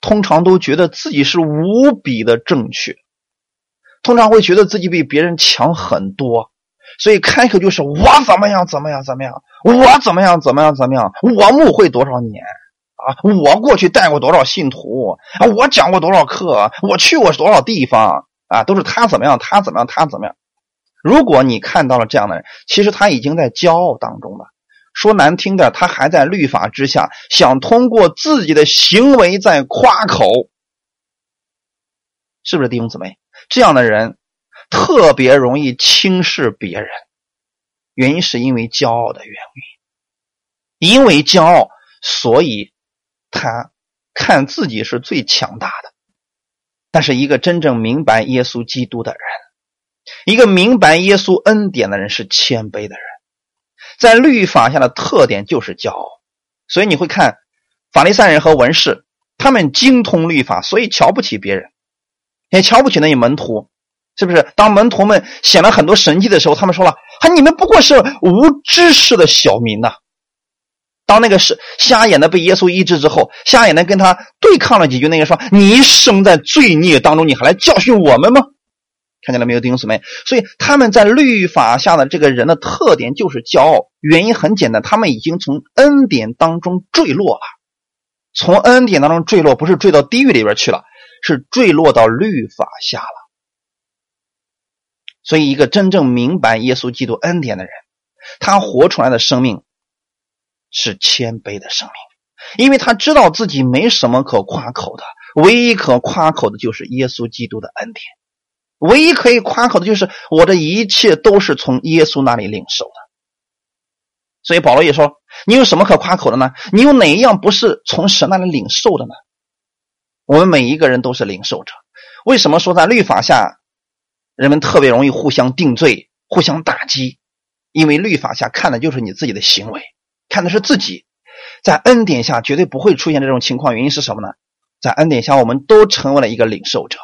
通常都觉得自己是无比的正确，通常会觉得自己比别人强很多，所以开口就是我怎么样怎么样怎么样，我怎么样怎么样怎么样，我牧会多少年。啊，我过去带过多少信徒啊？我讲过多少课？我去过多少地方啊？都是他怎么样，他怎么样，他怎么样？如果你看到了这样的人，其实他已经在骄傲当中了。说难听点，他还在律法之下，想通过自己的行为在夸口，是不是弟兄姊妹？这样的人特别容易轻视别人，原因是因为骄傲的原因，因为骄傲，所以。他看自己是最强大的，但是一个真正明白耶稣基督的人，一个明白耶稣恩典的人是谦卑的人。在律法下的特点就是骄傲，所以你会看法利赛人和文士，他们精通律法，所以瞧不起别人，也瞧不起那些门徒，是不是？当门徒们显了很多神迹的时候，他们说了：“啊，你们不过是无知识的小民呐。”当那个是瞎眼的被耶稣医治之后，瞎眼的跟他对抗了几句，那个说：“你生在罪孽当中，你还来教训我们吗？”看见了没有，弟兄姊妹？所以他们在律法下的这个人的特点就是骄傲，原因很简单，他们已经从恩典当中坠落了。从恩典当中坠落，不是坠到地狱里边去了，是坠落到律法下了。所以，一个真正明白耶稣基督恩典的人，他活出来的生命。是谦卑的生命，因为他知道自己没什么可夸口的，唯一可夸口的就是耶稣基督的恩典，唯一可以夸口的就是我的一切都是从耶稣那里领受的。所以保罗也说：“你有什么可夸口的呢？你有哪一样不是从神那里领受的呢？”我们每一个人都是领受者。为什么说在律法下，人们特别容易互相定罪、互相打击？因为律法下看的就是你自己的行为。看的是自己，在恩典下绝对不会出现这种情况。原因是什么呢？在恩典下，我们都成为了一个领受者。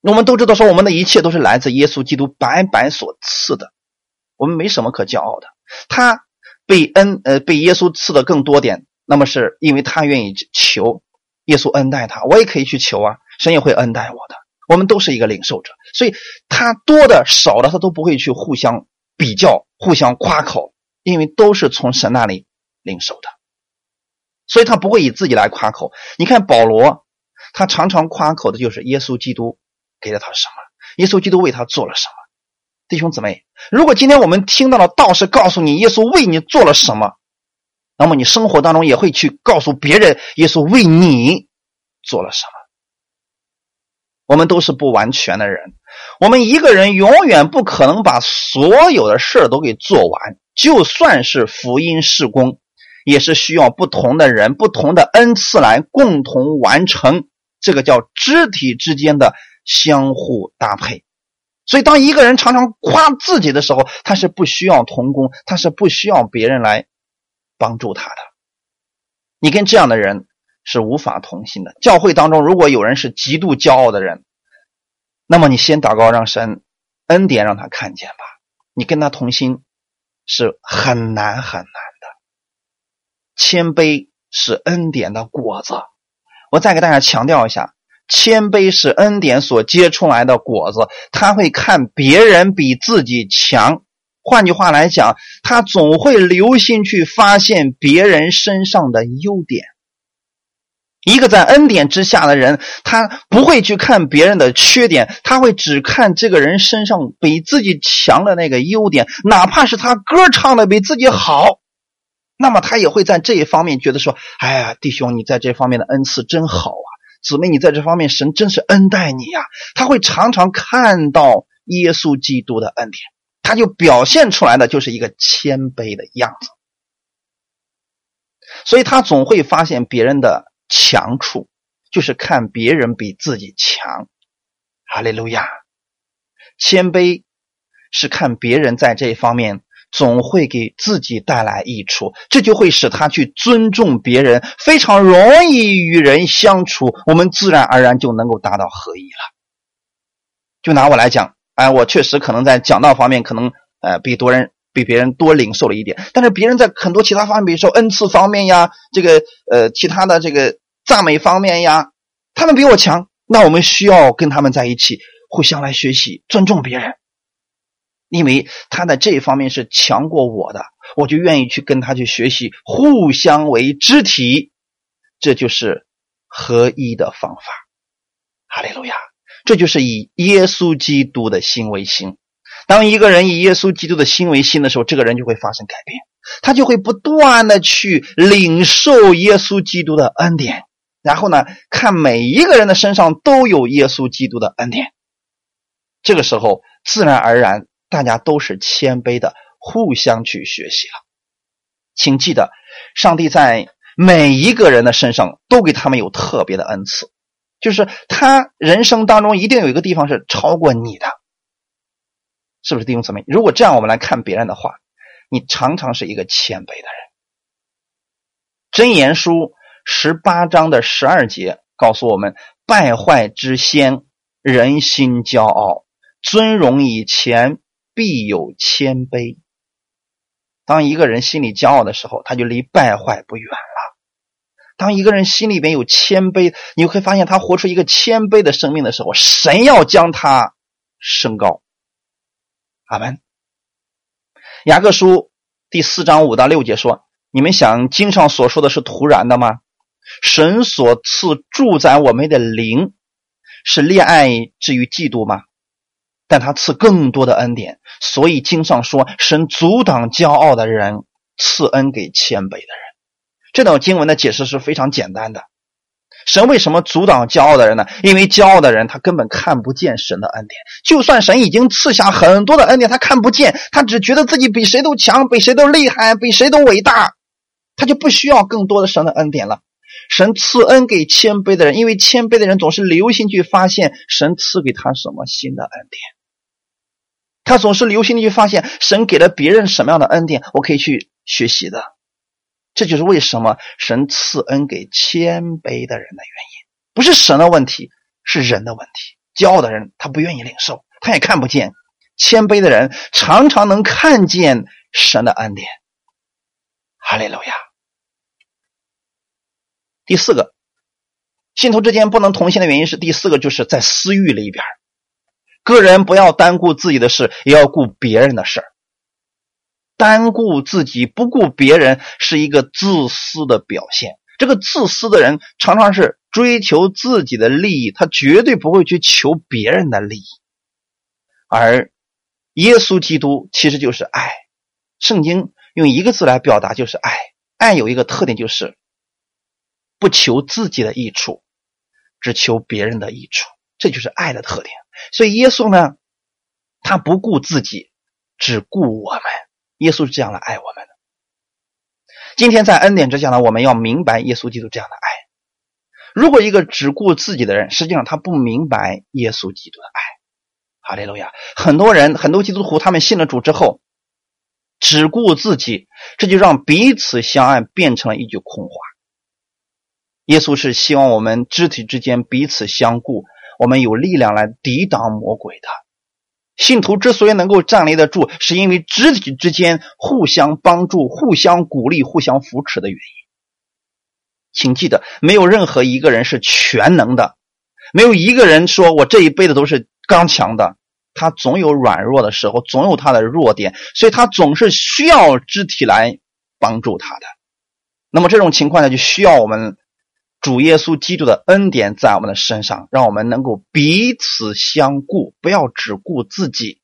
我们都知道，说我们的一切都是来自耶稣基督白白所赐的，我们没什么可骄傲的。他被恩呃被耶稣赐的更多点，那么是因为他愿意求耶稣恩待他，我也可以去求啊，神也会恩待我的。我们都是一个领受者，所以他多的少的他都不会去互相比较、互相夸口。因为都是从神那里领受的，所以他不会以自己来夸口。你看保罗，他常常夸口的就是耶稣基督给了他什么，耶稣基督为他做了什么。弟兄姊妹，如果今天我们听到了道士告诉你耶稣为你做了什么，那么你生活当中也会去告诉别人耶稣为你做了什么。我们都是不完全的人，我们一个人永远不可能把所有的事都给做完。就算是福音事工，也是需要不同的人、不同的恩赐来共同完成。这个叫肢体之间的相互搭配。所以，当一个人常常夸自己的时候，他是不需要同工，他是不需要别人来帮助他的。你跟这样的人是无法同心的。教会当中，如果有人是极度骄傲的人，那么你先祷告，让神恩典让他看见吧。你跟他同心。是很难很难的，谦卑是恩典的果子。我再给大家强调一下，谦卑是恩典所结出来的果子，他会看别人比自己强。换句话来讲，他总会留心去发现别人身上的优点。一个在恩典之下的人，他不会去看别人的缺点，他会只看这个人身上比自己强的那个优点，哪怕是他歌唱的比自己好，那么他也会在这一方面觉得说：“哎呀，弟兄，你在这方面的恩赐真好啊！姊妹，你在这方面神真是恩待你呀！”他会常常看到耶稣基督的恩典。他就表现出来的就是一个谦卑的样子，所以他总会发现别人的强处，就是看别人比自己强。哈利路亚！谦卑是看别人在这一方面总会给自己带来益处，这就会使他去尊重别人，非常容易与人相处，我们自然而然就能够达到合一了。就拿我来讲。哎，我确实可能在讲道方面，可能呃比多人比别人多领受了一点，但是别人在很多其他方面，比如说恩赐方面呀，这个呃其他的这个赞美方面呀，他们比我强，那我们需要跟他们在一起，互相来学习，尊重别人，因为他在这一方面是强过我的，我就愿意去跟他去学习，互相为肢体，这就是合一的方法。哈利路亚。这就是以耶稣基督的心为心。当一个人以耶稣基督的心为心的时候，这个人就会发生改变，他就会不断的去领受耶稣基督的恩典，然后呢，看每一个人的身上都有耶稣基督的恩典。这个时候，自然而然，大家都是谦卑的，互相去学习了。请记得，上帝在每一个人的身上都给他们有特别的恩赐。就是他人生当中一定有一个地方是超过你的，是不是弟兄姊妹？如果这样我们来看别人的话，你常常是一个谦卑的人。箴言书十八章的十二节告诉我们：败坏之先，人心骄傲；尊荣以前，必有谦卑。当一个人心里骄傲的时候，他就离败坏不远。当一个人心里边有谦卑，你会发现他活出一个谦卑的生命的时候，神要将他升高。阿门。雅各书第四章五到六节说：“你们想经上所说的是突然的吗？神所赐住在我们的灵，是恋爱至于嫉妒吗？但他赐更多的恩典，所以经上说，神阻挡骄傲的人，赐恩给谦卑的人。”这段经文的解释是非常简单的。神为什么阻挡骄傲的人呢？因为骄傲的人他根本看不见神的恩典。就算神已经赐下很多的恩典，他看不见，他只觉得自己比谁都强，比谁都厉害，比谁都伟大，他就不需要更多的神的恩典了。神赐恩给谦卑的人，因为谦卑的人总是留心去发现神赐给他什么新的恩典。他总是留心的去发现神给了别人什么样的恩典，我可以去学习的。这就是为什么神赐恩给谦卑的人的原因，不是神的问题，是人的问题。骄傲的人他不愿意领受，他也看不见；谦卑的人常常能看见神的恩典。哈利路亚。第四个，信徒之间不能同心的原因是第四个，就是在私欲里边，个人不要单顾自己的事，也要顾别人的事儿。单顾自己不顾别人是一个自私的表现。这个自私的人常常是追求自己的利益，他绝对不会去求别人的利益。而耶稣基督其实就是爱，圣经用一个字来表达就是爱。爱有一个特点就是不求自己的益处，只求别人的益处，这就是爱的特点。所以耶稣呢，他不顾自己，只顾我们。耶稣是这样来爱我们的。今天在恩典之下呢，我们要明白耶稣基督这样的爱。如果一个只顾自己的人，实际上他不明白耶稣基督的爱。哈利路亚！很多人，很多基督徒，他们信了主之后，只顾自己，这就让彼此相爱变成了一句空话。耶稣是希望我们肢体之间彼此相顾，我们有力量来抵挡魔鬼的。信徒之所以能够站立得住，是因为肢体之间互相帮助、互相鼓励、互相扶持的原因。请记得，没有任何一个人是全能的，没有一个人说我这一辈子都是刚强的，他总有软弱的时候，总有他的弱点，所以他总是需要肢体来帮助他的。那么这种情况呢，就需要我们主耶稣基督的恩典在我们的身上，让我们能够彼此相顾，不要只顾自己，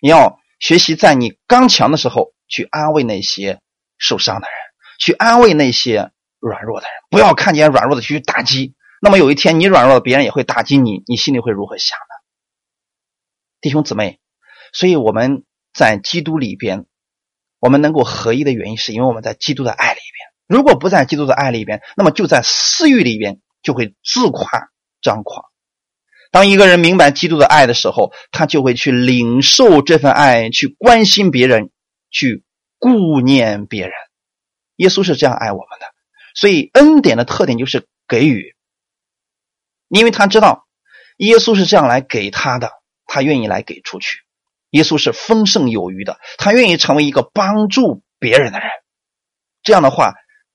你要学习在你刚强的时候去安慰那些受伤的人，去安慰那些软弱的人，不要看见软弱的去打击。那么有一天你软弱了，别人也会打击你，你心里会如何想呢？弟兄姊妹，所以我们在基督里边，我们能够合一的原因，是因为我们在基督的爱里。如果不在基督的爱里边，那么就在私欲里边，就会自夸张狂。当一个人明白基督的爱的时候，他就会去领受这份爱，去关心别人，去顾念别人。耶稣是这样爱我们的，所以恩典的特点就是给予，因为他知道耶稣是这样来给他的，他愿意来给出去。耶稣是丰盛有余的，他愿意成为一个帮助别人的人。这样的话。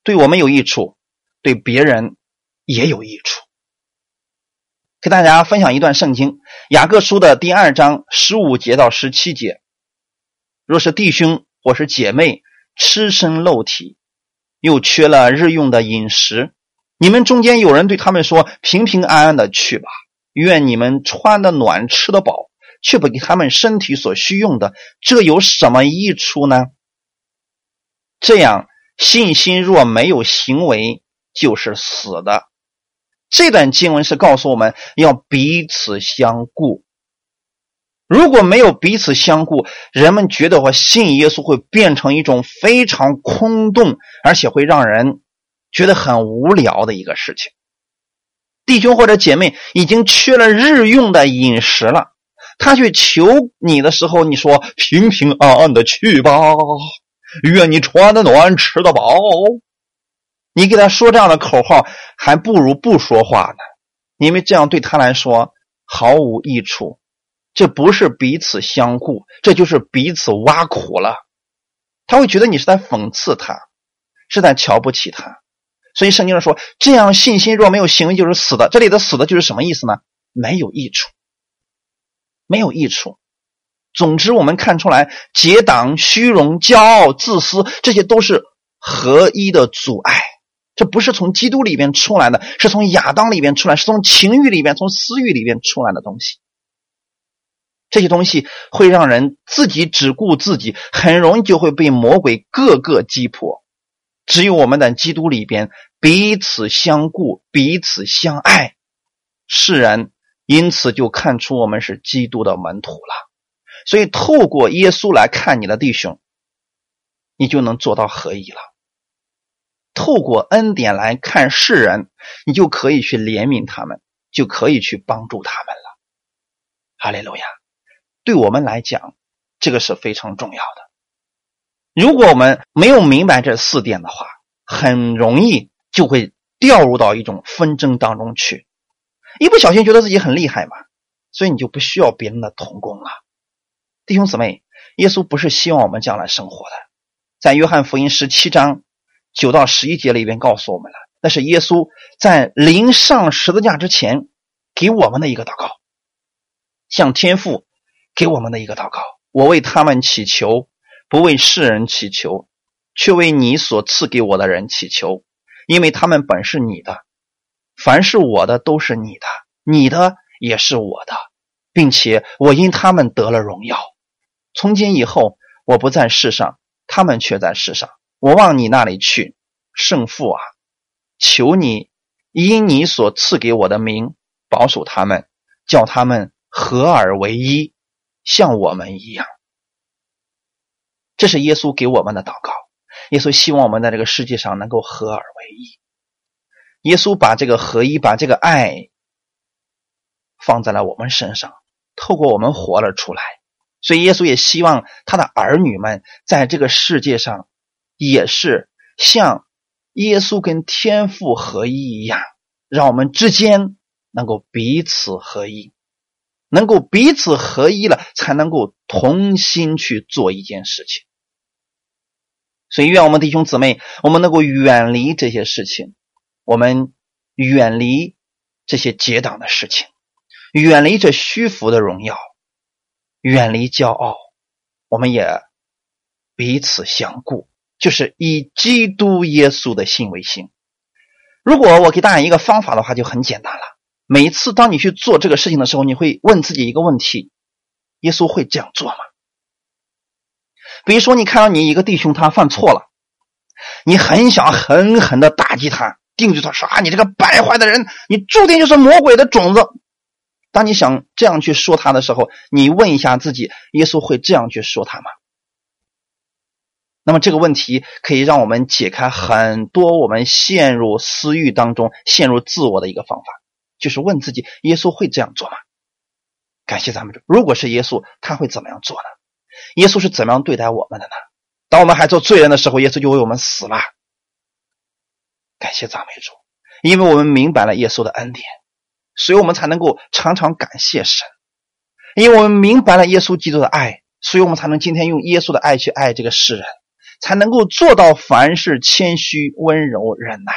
对我们有益处，对别人也有益处。给大家分享一段圣经，《雅各书》的第二章十五节到十七节。若是弟兄或是姐妹吃身露体，又缺了日用的饮食，你们中间有人对他们说：“平平安安的去吧，愿你们穿的暖，吃的饱，却不给他们身体所需用的，这有什么益处呢？”这样。信心若没有行为，就是死的。这段经文是告诉我们要彼此相顾。如果没有彼此相顾，人们觉得话信耶稣会变成一种非常空洞，而且会让人觉得很无聊的一个事情。弟兄或者姐妹已经缺了日用的饮食了，他去求你的时候，你说平平安安的去吧。愿你穿的暖，吃的饱。你给他说这样的口号，还不如不说话呢，因为这样对他来说毫无益处。这不是彼此相顾，这就是彼此挖苦了。他会觉得你是在讽刺他，是在瞧不起他。所以圣经上说，这样信心若没有行为，就是死的。这里的死的就是什么意思呢？没有益处，没有益处。总之，我们看出来，结党、虚荣、骄傲、自私，这些都是合一的阻碍。这不是从基督里边出来的，是从亚当里边出来，是从情欲里边、从私欲里边出来的东西。这些东西会让人自己只顾自己，很容易就会被魔鬼各个击破。只有我们在基督里边彼此相顾、彼此相爱，世人因此就看出我们是基督的门徒了。所以，透过耶稣来看你的弟兄，你就能做到合一了。透过恩典来看世人，你就可以去怜悯他们，就可以去帮助他们了。哈利路亚！对我们来讲，这个是非常重要的。如果我们没有明白这四点的话，很容易就会掉入到一种纷争当中去。一不小心觉得自己很厉害嘛，所以你就不需要别人的同工了。弟兄姊妹，耶稣不是希望我们将来生活的，在约翰福音十七章九到十一节里边告诉我们了，那是耶稣在临上十字架之前给我们的一个祷告，向天父给我们的一个祷告。我为他们祈求，不为世人祈求，却为你所赐给我的人祈求，因为他们本是你的，凡是我的都是你的，你的也是我的，并且我因他们得了荣耀。从今以后，我不在世上，他们却在世上。我往你那里去，圣父啊，求你因你所赐给我的名保守他们，叫他们合而为一，像我们一样。这是耶稣给我们的祷告。耶稣希望我们在这个世界上能够合而为一。耶稣把这个合一，把这个爱放在了我们身上，透过我们活了出来。所以，耶稣也希望他的儿女们在这个世界上，也是像耶稣跟天父合一一样，让我们之间能够彼此合一，能够彼此合一了，才能够同心去做一件事情。所以，愿我们弟兄姊妹，我们能够远离这些事情，我们远离这些结党的事情，远离这虚浮的荣耀，远离骄傲，我们也彼此相顾，就是以基督耶稣的心为心。如果我给大家一个方法的话，就很简单了。每一次当你去做这个事情的时候，你会问自己一个问题：耶稣会这样做吗？比如说，你看到你一个弟兄他犯错了，你很想狠狠的打击他，定住他说啊，你这个败坏的人，你注定就是魔鬼的种子。当你想这样去说他的时候，你问一下自己：耶稣会这样去说他吗？那么这个问题可以让我们解开很多我们陷入私欲当中、陷入自我的一个方法，就是问自己：耶稣会这样做吗？感谢咱们主，如果是耶稣，他会怎么样做呢？耶稣是怎么样对待我们的呢？当我们还做罪人的时候，耶稣就为我们死了。感谢赞美主，因为我们明白了耶稣的恩典，所以我们才能够常常感谢神。因为我们明白了耶稣基督的爱，所以我们才能今天用耶稣的爱去爱这个世人。才能够做到凡事谦虚、温柔、忍耐。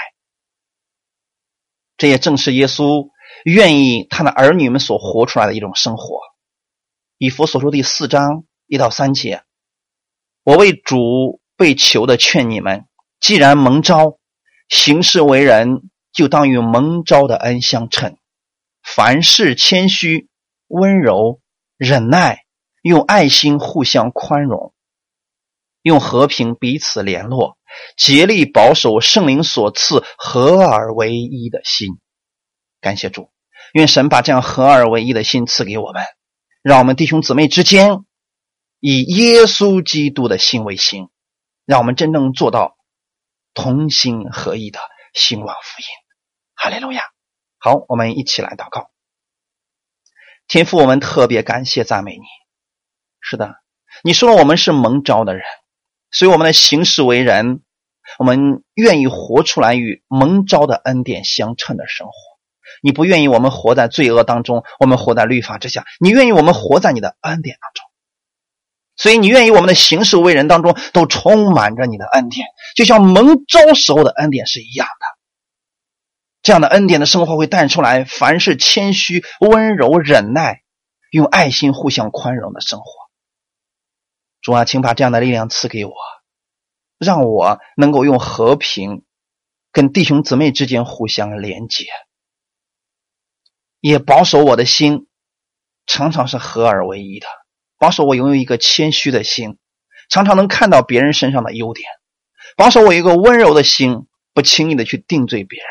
这也正是耶稣愿意他的儿女们所活出来的一种生活。以佛所说第四章一到三节，我为主被求的劝你们：既然蒙召，行事为人，就当与蒙召的恩相称。凡事谦虚、温柔、忍耐，用爱心互相宽容。用和平彼此联络，竭力保守圣灵所赐合而为一的心。感谢主，愿神把这样合而为一的心赐给我们，让我们弟兄姊妹之间以耶稣基督的心为心，让我们真正做到同心合一的兴旺福音。哈利路亚！好，我们一起来祷告。天父，我们特别感谢赞美你。是的，你说了我们是蒙召的人。所以我们的行事为人，我们愿意活出来与蒙召的恩典相称的生活。你不愿意我们活在罪恶当中，我们活在律法之下。你愿意我们活在你的恩典当中。所以你愿意我们的行事为人当中都充满着你的恩典，就像蒙召时候的恩典是一样的。这样的恩典的生活会带出来，凡是谦虚、温柔、忍耐，用爱心互相宽容的生活。主啊，请把这样的力量赐给我，让我能够用和平跟弟兄姊妹之间互相连接，也保守我的心常常是合而为一的，保守我拥有一个谦虚的心，常常能看到别人身上的优点，保守我一个温柔的心，不轻易的去定罪别人，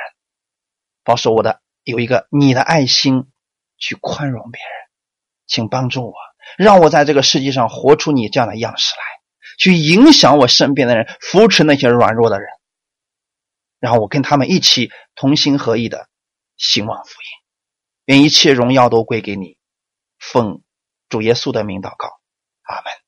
保守我的有一个你的爱心去宽容别人，请帮助我。让我在这个世界上活出你这样的样式来，去影响我身边的人，扶持那些软弱的人，然后我跟他们一起同心合意的兴旺福音，愿一切荣耀都归给你，奉主耶稣的名祷告，阿门。